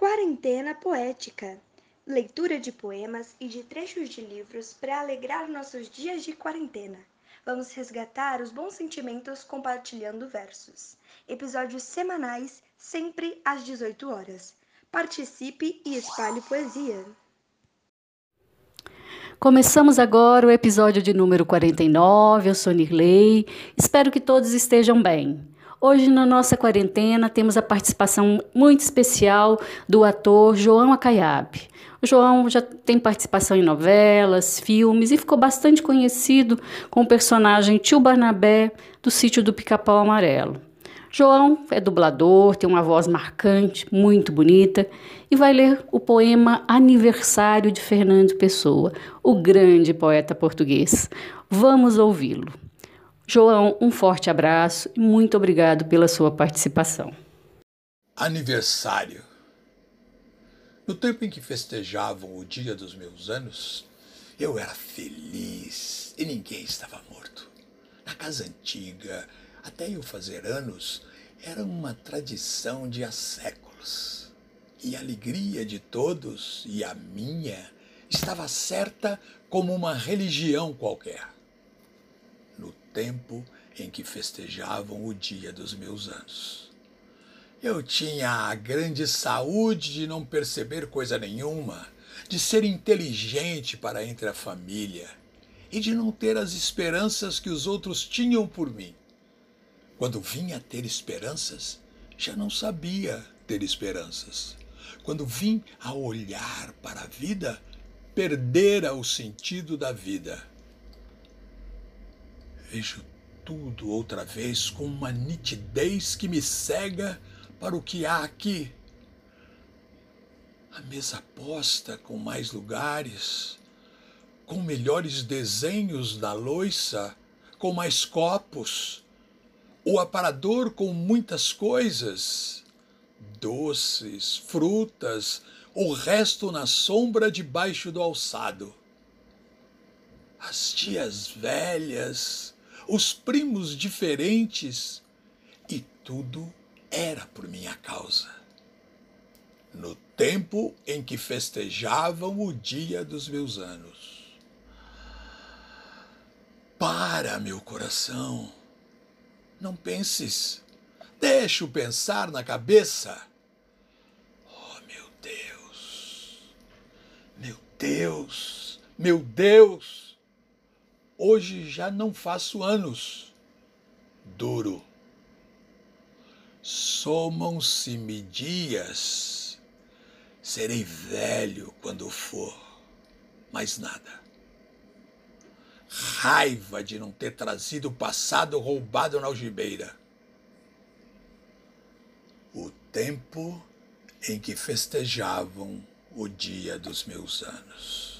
Quarentena Poética leitura de poemas e de trechos de livros para alegrar nossos dias de quarentena. Vamos resgatar os bons sentimentos compartilhando versos. Episódios semanais, sempre às 18 horas. Participe e espalhe poesia. Começamos agora o episódio de número 49. Eu sou Nirley. Espero que todos estejam bem. Hoje, na nossa quarentena, temos a participação muito especial do ator João Acaiabe. O João já tem participação em novelas, filmes e ficou bastante conhecido com o personagem Tio Barnabé do sítio do Pica-Pau Amarelo. João é dublador, tem uma voz marcante, muito bonita, e vai ler o poema Aniversário de Fernando Pessoa, o grande poeta português. Vamos ouvi-lo. João, um forte abraço e muito obrigado pela sua participação. Aniversário. No tempo em que festejavam o dia dos meus anos, eu era feliz e ninguém estava morto. Na casa antiga, até eu fazer anos, era uma tradição de há séculos. E a alegria de todos e a minha estava certa como uma religião qualquer tempo em que festejavam o dia dos meus anos. Eu tinha a grande saúde de não perceber coisa nenhuma, de ser inteligente para entre a família e de não ter as esperanças que os outros tinham por mim. Quando vinha a ter esperanças, já não sabia ter esperanças. Quando vim a olhar para a vida, perdera o sentido da vida Vejo tudo outra vez com uma nitidez que me cega para o que há aqui. A mesa posta com mais lugares, com melhores desenhos da loiça, com mais copos, o aparador com muitas coisas, doces, frutas, o resto na sombra debaixo do alçado. As tias velhas, os primos diferentes, e tudo era por minha causa. No tempo em que festejavam o dia dos meus anos. Para, meu coração, não penses, deixa o pensar na cabeça. Oh, meu Deus, meu Deus, meu Deus. Hoje já não faço anos. Duro. Somam-se-me dias. Serei velho quando for. Mais nada. Raiva de não ter trazido o passado roubado na algibeira. O tempo em que festejavam o dia dos meus anos.